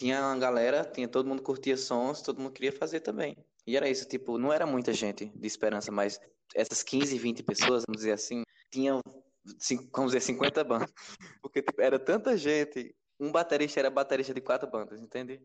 tinha uma galera, tinha todo mundo curtia sons, todo mundo queria fazer também. E era isso, tipo, não era muita gente de esperança, mas essas 15, 20 pessoas, vamos dizer assim, tinham, vamos dizer, 50 bandas. Porque tipo, era tanta gente. Um baterista era baterista de quatro bandas, entende?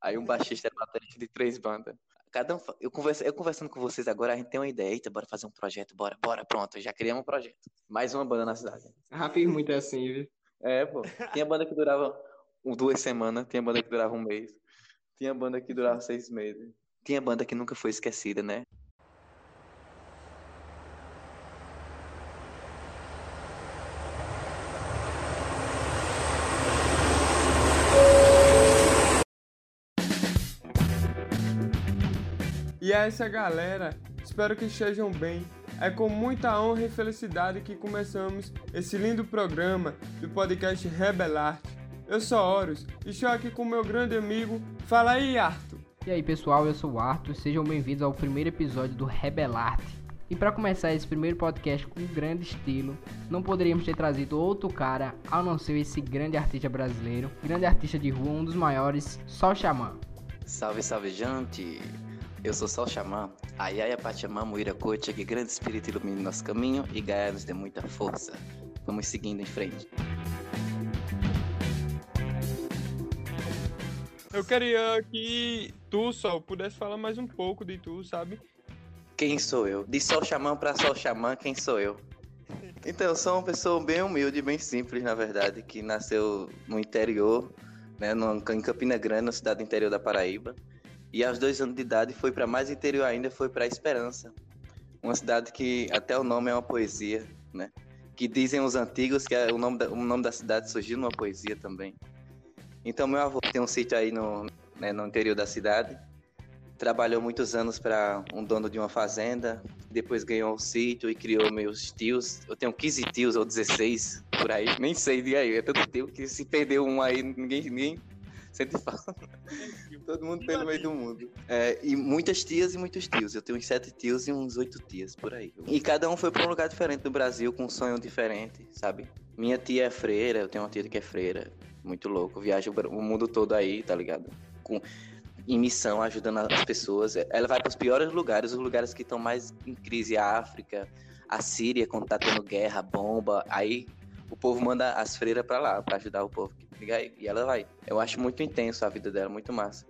Aí um baixista era baterista de três bandas. Cada um, eu, conversa, eu conversando com vocês agora, a gente tem uma ideia. Eita, bora fazer um projeto, bora, bora, pronto, já criamos um projeto. Mais uma banda na cidade. Ah, fiz muito assim, viu? É, pô. Tinha banda que durava duas semanas, tinha banda que durava um mês, tinha banda que durava seis meses. Tinha banda que nunca foi esquecida, né? E a essa galera, espero que estejam bem. É com muita honra e felicidade que começamos esse lindo programa do podcast Rebelarte. Eu sou Horus e estou aqui com meu grande amigo. Fala aí, Arthur. E aí, pessoal, eu sou o Arthur. Sejam bem-vindos ao primeiro episódio do Rebelarte. E para começar esse primeiro podcast com um grande estilo, não poderíamos ter trazido outro cara ao não ser esse grande artista brasileiro, grande artista de rua, um dos maiores, Sol Xamã. Salve, salve, gente! Eu sou Sol Xamã, Ayaya Pachamã Muira Cocha, que grande espírito ilumine nosso caminho e Gaia nos dê muita força. Vamos seguindo em frente. Eu queria que tu, Sol, pudesse falar mais um pouco de tu, sabe? Quem sou eu? De Sol Xamã para Sol Xamã, quem sou eu? Então, eu sou uma pessoa bem humilde, bem simples, na verdade, que nasceu no interior, né, em Campina Grande, na cidade interior da Paraíba. E aos dois anos de idade foi para mais interior ainda, foi para Esperança. Uma cidade que até o nome é uma poesia, né? Que dizem os antigos que é o nome da, o nome da cidade surgiu numa poesia também. Então, meu avô tem um sítio aí no, né, no interior da cidade. Trabalhou muitos anos para um dono de uma fazenda. Depois ganhou o sítio e criou meus tios. Eu tenho 15 tios ou 16 por aí. Nem sei, diga aí. É tanto tio que se perdeu um aí, ninguém, ninguém sente falta. Todo mundo pelo meio do mundo. É, e muitas tias e muitos tios. Eu tenho uns sete tios e uns oito tias por aí. E cada um foi para um lugar diferente do Brasil, com um sonho diferente, sabe? Minha tia é freira, eu tenho uma tia que é freira muito louco. Viaja o mundo todo aí, tá ligado? Com, em missão, ajudando as pessoas. Ela vai para os piores lugares, os lugares que estão mais em crise, a África, a Síria, quando tá tendo guerra, bomba. Aí o povo manda as freiras para lá, para ajudar o povo. E ela vai. Eu acho muito intenso a vida dela, muito massa.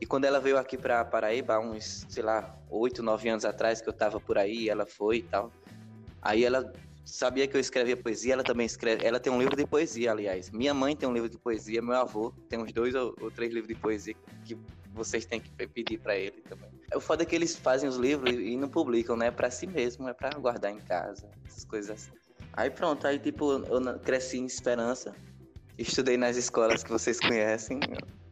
E quando ela veio aqui para Paraíba, uns, sei lá, oito, nove anos atrás, que eu tava por aí, ela foi e tal. Aí ela sabia que eu escrevia poesia, ela também escreve. Ela tem um livro de poesia, aliás. Minha mãe tem um livro de poesia, meu avô tem uns dois ou, ou três livros de poesia que vocês têm que pedir para ele também. É o foda é que eles fazem os livros e não publicam, né? É pra si mesmo, é para guardar em casa, essas coisas assim. Aí pronto, aí tipo, eu cresci em Esperança, estudei nas escolas que vocês conhecem.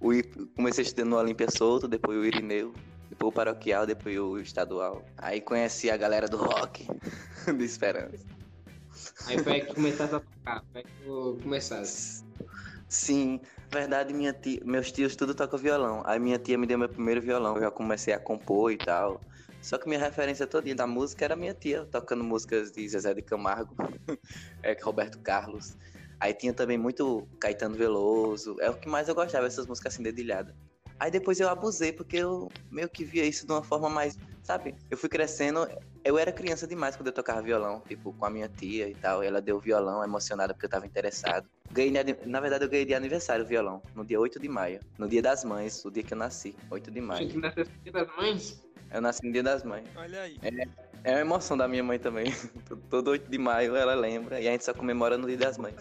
O, comecei estudando no Olímpia Solto, depois o Irineu, depois o Paroquial, depois o Estadual. Aí conheci a galera do rock de Esperança. Aí foi aí que começasse a tocar, foi aí que começasse. Sim, verdade, minha tia, meus tios tudo tocam violão. Aí minha tia me deu meu primeiro violão, eu já comecei a compor e tal. Só que minha referência toda da música era minha tia, tocando músicas de Zezé de Camargo, é, Roberto Carlos. Aí tinha também muito Caetano Veloso, é o que mais eu gostava, essas músicas assim dedilhadas. Aí depois eu abusei, porque eu meio que via isso de uma forma mais, sabe? Eu fui crescendo, eu era criança demais quando eu tocava violão, tipo, com a minha tia e tal. ela deu violão, emocionada porque eu tava interessado. Ganhei, na verdade, eu ganhei de aniversário o violão, no dia 8 de maio. No dia das mães, o dia que eu nasci, 8 de maio. Você nasceu no dia das mães? Eu nasci no dia das mães. Olha aí. É, é uma emoção da minha mãe também. Todo 8 de maio ela lembra e a gente só comemora no dia das mães.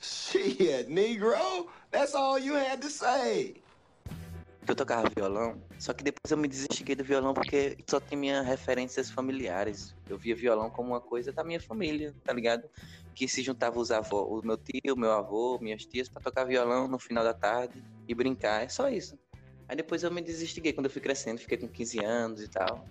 Shit, Negro, that's all you had to say eu tocava violão, só que depois eu me desistiguei do violão porque só tem minhas referências familiares. Eu via violão como uma coisa da minha família, tá ligado? Que se juntava os avós, o meu tio, meu avô, minhas tias para tocar violão no final da tarde e brincar, é só isso. Aí depois eu me desistiguei quando eu fui crescendo, fiquei com 15 anos e tal.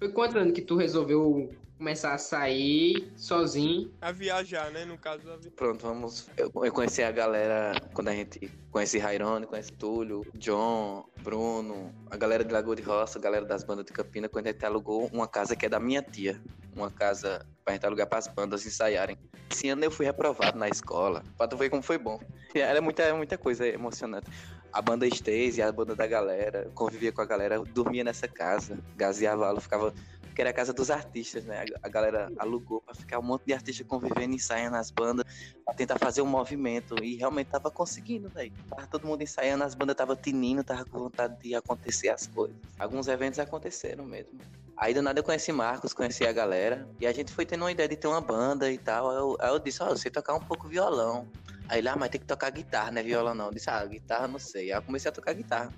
Foi quanto ano que tu resolveu começar a sair sozinho? A viajar, né? No caso da Pronto, vamos. Eu, eu conheci a galera quando a gente conhece Rairone, conhece Túlio, John, Bruno, a galera de Lagoa de Roça, a galera das bandas de Campina, quando a gente alugou uma casa que é da minha tia. Uma casa pra gente alugar pras bandas ensaiarem. Esse ano eu fui reprovado na escola. Pra tu ver como foi bom. Era muita, muita coisa emocionante. A banda Stacy, a banda da galera, convivia com a galera, dormia nessa casa, gaseava ela, ficava. Porque era a casa dos artistas, né? A, galera alugou pra ficar um monte de artistas convivendo, ensaiando as bandas, pra tentar fazer um movimento. E realmente tava conseguindo, velho. Tava todo mundo ensaiando, as bandas tava tinindo, tava com vontade de acontecer as coisas. Alguns eventos aconteceram mesmo. Aí do nada eu conheci Marcos, conheci a galera, e a gente foi tendo uma ideia de ter uma banda e tal. Aí eu, aí eu disse, ó, eu sei tocar um pouco violão. Aí ele, ah, mas tem que tocar guitarra, né? Violão não. Eu disse, ah, guitarra não sei. Aí eu comecei a tocar guitarra.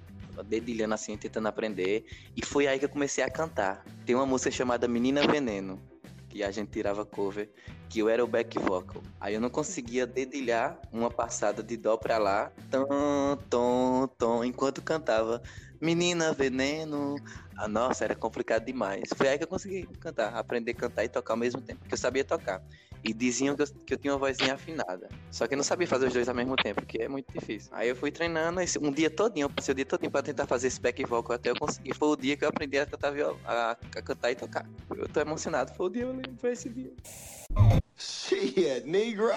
Dedilhando assim, tentando aprender. E foi aí que eu comecei a cantar. Tem uma música chamada Menina Veneno, que a gente tirava cover, que eu era o back vocal. Aí eu não conseguia dedilhar uma passada de dó pra lá, tom, tom, tom, enquanto cantava Menina Veneno. Ah, nossa, era complicado demais. Foi aí que eu consegui cantar, aprender a cantar e tocar ao mesmo tempo, porque eu sabia tocar. E diziam que eu, que eu tinha uma vozinha afinada. Só que eu não sabia fazer os dois ao mesmo tempo, que é muito difícil. Aí eu fui treinando esse- um dia todinho, eu passei o dia todinho pra tentar fazer esse back vocal até eu conseguir. Foi o dia que eu aprendi a cantar, a, a cantar e tocar. Eu tô emocionado, foi o dia, eu lembro, foi esse dia. Shit, Negro,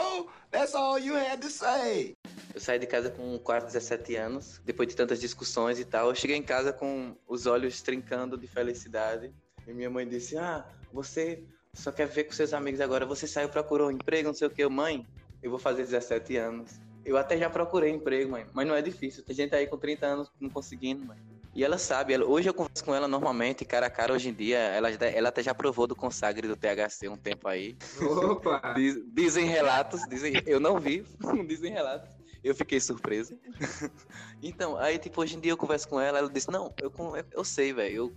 that's all you had to say. Eu saí de casa com quase 17 anos, depois de tantas discussões e tal. Eu cheguei em casa com os olhos trincando de felicidade. E minha mãe disse: Ah, você só quer ver com seus amigos agora. Você saiu, procurou um emprego, não sei o que. Mãe, eu vou fazer 17 anos. Eu até já procurei emprego, mãe, mas não é difícil. Tem gente aí com 30 anos não conseguindo, mãe. E ela sabe, ela- hoje eu converso com ela normalmente, cara a cara, hoje em dia, ela, ela até já provou do consagre do THC um tempo aí. Opa! Diz- dizem relatos, dizem, eu não vi, dizem relatos. Eu fiquei surpreso. então, aí, tipo, hoje em dia eu converso com ela, ela disse, não, eu, eu sei, velho. eu-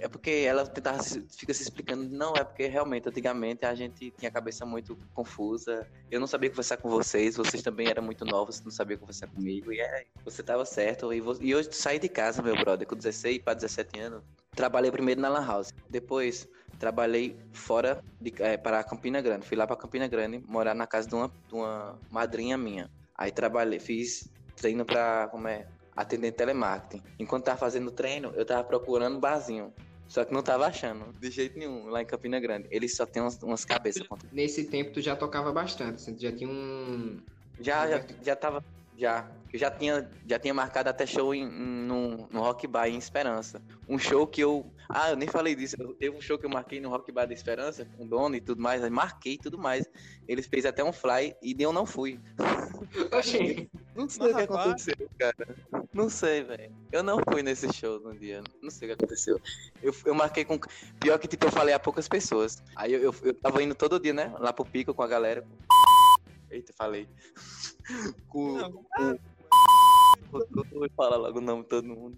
É porque ela tentava, fica se explicando, não, é porque realmente, antigamente, a gente tinha a cabeça muito confusa. Eu não sabia conversar com vocês, vocês também eram muito novos, não sabiam conversar comigo. E é, você tava certo. E, e hoje saí de casa, meu brother, com 16 para 17 anos. Trabalhei primeiro na Lan House. Depois, trabalhei fora de, é, para Campina Grande. Fui lá para Campina Grande morar na casa de uma, de uma madrinha minha. Aí trabalhei, fiz treino para como é, atendente telemarketing. Enquanto tava fazendo treino, eu tava procurando um barzinho. Só que não tava achando, de jeito nenhum, lá em Campina Grande. Eles só tem umas, umas cabeças. Nesse tempo tu já tocava bastante, assim, tu já tinha um. Já, já, já tava. Já. Eu já tinha, já tinha marcado até show em, em- no, no Rock Bar em Esperança. Um show que eu. Ah, eu nem falei disso. Eu- Teve um show que eu marquei no Rock Bar da Esperança, com o dono e tudo mais. aí Marquei e tudo mais. Eles fez até um fly e eu não fui. Oxi, Não sei o que rapaz. aconteceu, cara. Não sei, velho. Eu não fui nesse show no dia. Não sei o que aconteceu. Eu, eu marquei com. Pior que, tipo, eu falei a poucas pessoas. Aí eu, eu, eu tava indo todo dia, né? Lá pro pico com a galera. Eita, falei. com. Não, com... Vou falar logo o nome de todo mundo.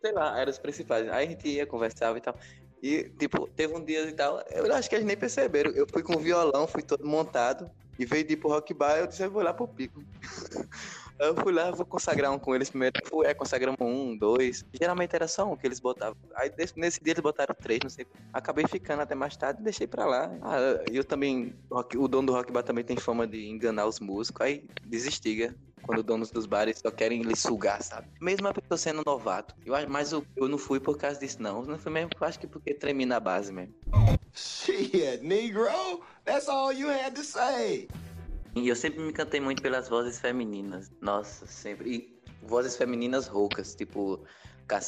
Sei lá, eram os principais. Aí a gente ia, conversava e tal. E, tipo, teve um dia e tal. Eu acho que eles nem perceberam. Eu fui com violão, fui todo montado. E veio de ir pro rock bar, eu disse, eu vou lá pro pico. Eu fui lá, vou consagrar um com eles primeiro. Fui, é, consagramos um, dois. Geralmente era só um que eles botavam. Aí nesse dia eles botaram três, não sei. Acabei ficando até mais tarde e deixei pra lá. Ah, eu também. o dono do rock bar também tem fama de enganar os músicos. Aí desistiga. Quando os donos dos bares só querem lhe sugar, sabe? Mesmo a pessoa sendo novato. Eu, mas eu, eu não fui por causa disso, não. Não fui mesmo, eu acho que porque tremi na base mesmo. Shit, Negro, that's all you had to say. E eu sempre me cantei muito pelas vozes femininas. Nossa, sempre. E vozes femininas roucas, tipo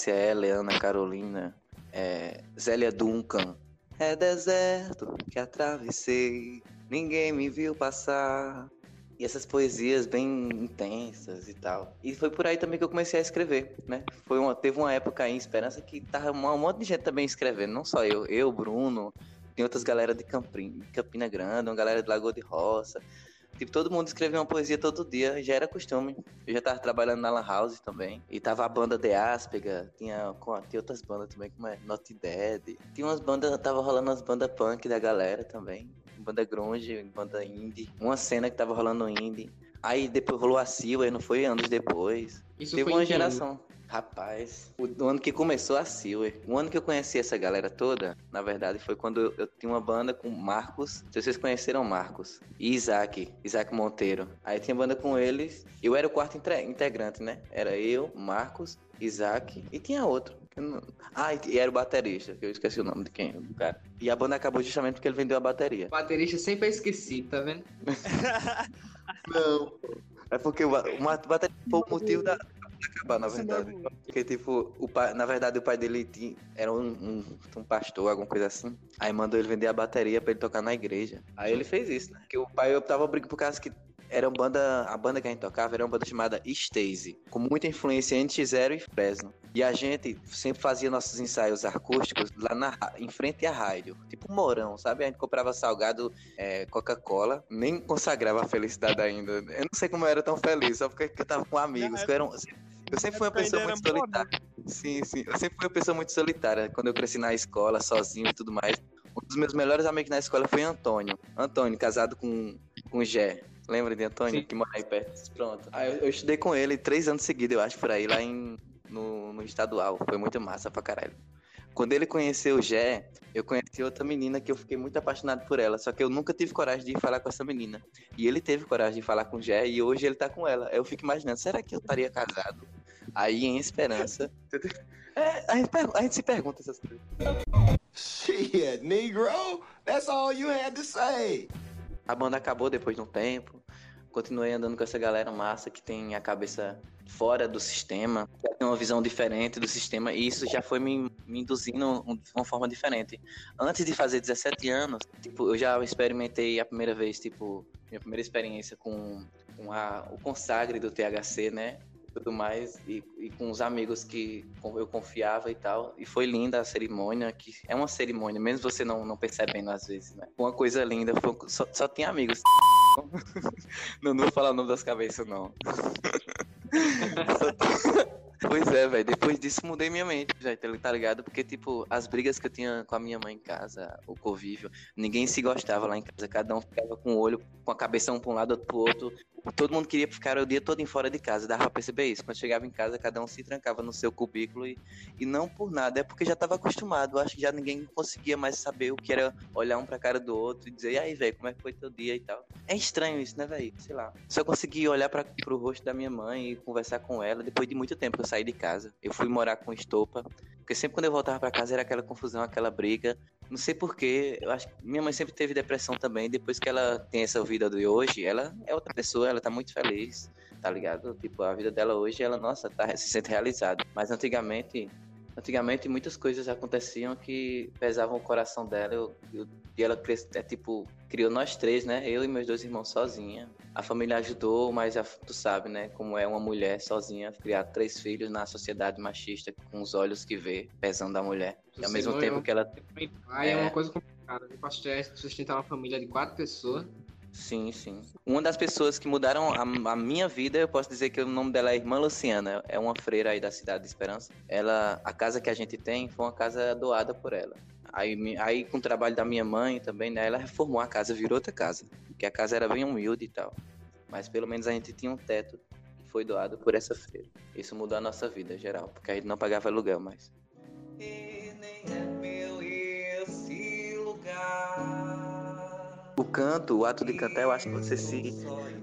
Eller, Ana Carolina, é, Zélia Duncan. É deserto que atravessei, ninguém me viu passar. E essas poesias bem intensas e tal. E foi por aí também que eu comecei a escrever, né? Foi uma, teve uma época aí em Esperança que tava um monte de gente também escrevendo, não só eu, eu, Bruno, tem outras galera de Campina, Campina Grande, uma galera de Lagoa de Roça. Tipo, todo mundo escrevia uma poesia todo dia, já era costume. Eu já tava trabalhando na Lan House também. E tava a banda The Áspega, tinha, tinha outras bandas também, como é? Not Dead. Tinha umas bandas, tava rolando umas bandas punk da galera também. Banda grunge, banda indie. Uma cena que tava rolando indie. Aí depois rolou a Silver, não foi? Anos depois. isso Teve foi uma geração. Rapaz, o, ano que começou a Silver, o ano que eu conheci essa galera toda, na verdade, foi quando eu, eu tinha uma banda com Marcos. Se vocês conheceram Marcos e Isaac, Isaac Monteiro. Aí tinha banda com eles. Eu era o quarto integrante, né? Era eu, Marcos, Isaac e tinha outro. Não- Ah, e era o baterista, que eu esqueci o nome de quem, do cara. E a banda acabou justamente porque ele vendeu a bateria. O baterista sempre é esquecido, tá vendo? Não. É porque o, ba- o ma- bateria foi o motivo da acabar, na verdade. Porque, tipo, o pai, na verdade, o pai dele tinha, era um, um, um pastor, alguma coisa assim. Aí mandou ele vender a bateria pra ele tocar na igreja. Aí ele fez isso, né? Porque o pai eu tava brincando por causa que era uma banda, a banda que a gente tocava era uma banda chamada Stacey, com muita influência NX0 e Fresno. E a gente sempre fazia nossos ensaios acústicos lá na, em frente à rádio, tipo morão, sabe? A gente comprava salgado, é, Coca-Cola, nem consagrava a felicidade ainda. Eu não sei como eu era tão feliz, só porque eu tava com amigos, que eram eu sempre fui uma pessoa muito solitária. Sim, sim. Eu sempre fui uma pessoa muito solitária. Quando eu cresci na escola, sozinho e tudo mais. Um dos meus melhores amigos na escola foi Antônio. Antônio, casado com, com Gé. Lembra de Antônio, Sim. que mora aí perto? Pronto. Aí eu, eu, estudei com ele três anos seguidos, eu acho, por aí, lá em, no, no estadual. Foi muito massa pra caralho. Quando ele conheceu o Jé, eu conheci outra menina que eu fiquei muito apaixonado por ela. Só que eu nunca tive coragem de falar com essa menina. E ele teve coragem de falar com o Jé e hoje ele tá com ela. Eu fico imaginando, será que eu estaria casado? Aí, em esperança. É, a, gente, a gente se pergunta essas coisas. Shit, Negro, that's all you had to say. A banda acabou depois de um tempo. Continuei andando com essa galera massa que tem a cabeça fora do sistema, tem uma visão diferente do sistema, e isso já foi me, me induzindo de uma forma diferente. Antes de fazer 17 anos, tipo, eu já experimentei a primeira vez, tipo, minha primeira experiência com, com a, o consagre do THC, né? Tudo mais, e, e, com os amigos que eu confiava e tal. E foi linda a cerimônia, que é uma cerimônia, mesmo você não, não percebendo às vezes, né? Uma coisa linda, foi, só, só tinha amigos. não, não vou falar o nome das cabeças, não. É, velho. Depois disso mudei minha mente, já, tá ligado? Porque, tipo, as brigas que eu tinha com a minha mãe em casa, o convívio, ninguém se gostava lá em casa. Cada um ficava com o olho, com a cabeça um pra um lado, outro pro outro todo mundo queria ficar o dia todo em fora de casa, dava pra perceber isso. Quando chegava em casa, cada um se trancava no seu cubículo e, e não por nada, é porque já estava acostumado. Acho que já ninguém conseguia mais saber o que era olhar um pra cara do outro e dizer, e aí, velho, como é que foi teu dia e tal. É estranho isso, né, velho? Sei lá. Só consegui olhar para pro rosto da minha mãe e conversar com ela depois de muito tempo que eu saí de casa. Eu fui morar com estopa, porque sempre quando eu voltava para casa era aquela confusão, aquela briga. Não sei porquê, eu acho que minha mãe sempre teve depressão também. Depois que ela tem essa vida de hoje, ela é outra pessoa, ela tá muito feliz, tá ligado? Tipo, a vida dela hoje, ela, nossa, tá, se sente realizada. Mas antigamente, antigamente muitas coisas aconteciam que pesavam o coração dela. e ela é, tipo, criou nós três, né? Eu e meus dois irmãos sozinha. A família ajudou, mas a, tu sabe, né? Como é uma mulher sozinha criar três filhos na sociedade machista com os olhos que vê, pesando a mulher. E ao mesmo tempo que ela. Pai é, é uma coisa complicada. Eu posso sustentar uma família de quatro pessoas. Sim, sim. Uma das pessoas que mudaram a, a, minha vida, eu posso dizer que o nome dela é Irmã Luciana, é uma freira aí da cidade de Esperança. Ela, a casa que a gente tem foi uma casa doada por ela. Aí, aí com o trabalho da minha mãe também, né, ela reformou a casa, virou outra casa, porque a casa era bem humilde e tal. Mas pelo menos a gente tinha um teto que foi doado por essa freira. Isso mudou a nossa vida geral, porque a gente não pagava aluguel mais. E nem é meu esse lugar o canto, o ato de cantar, eu acho que você se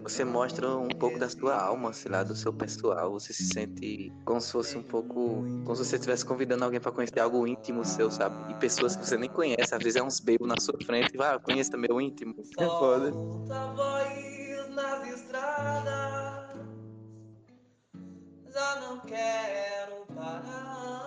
você mostra um pouco da sua alma, sei lá, do seu pessoal. Você se sente como se fosse um pouco, como se você estivesse convidando alguém para conhecer algo íntimo seu, sabe? E pessoas que você nem conhece, às vezes é uns bebos na sua frente vai, ah, conheça meu íntimo. É foda. voz nas estradas, já não quero parar.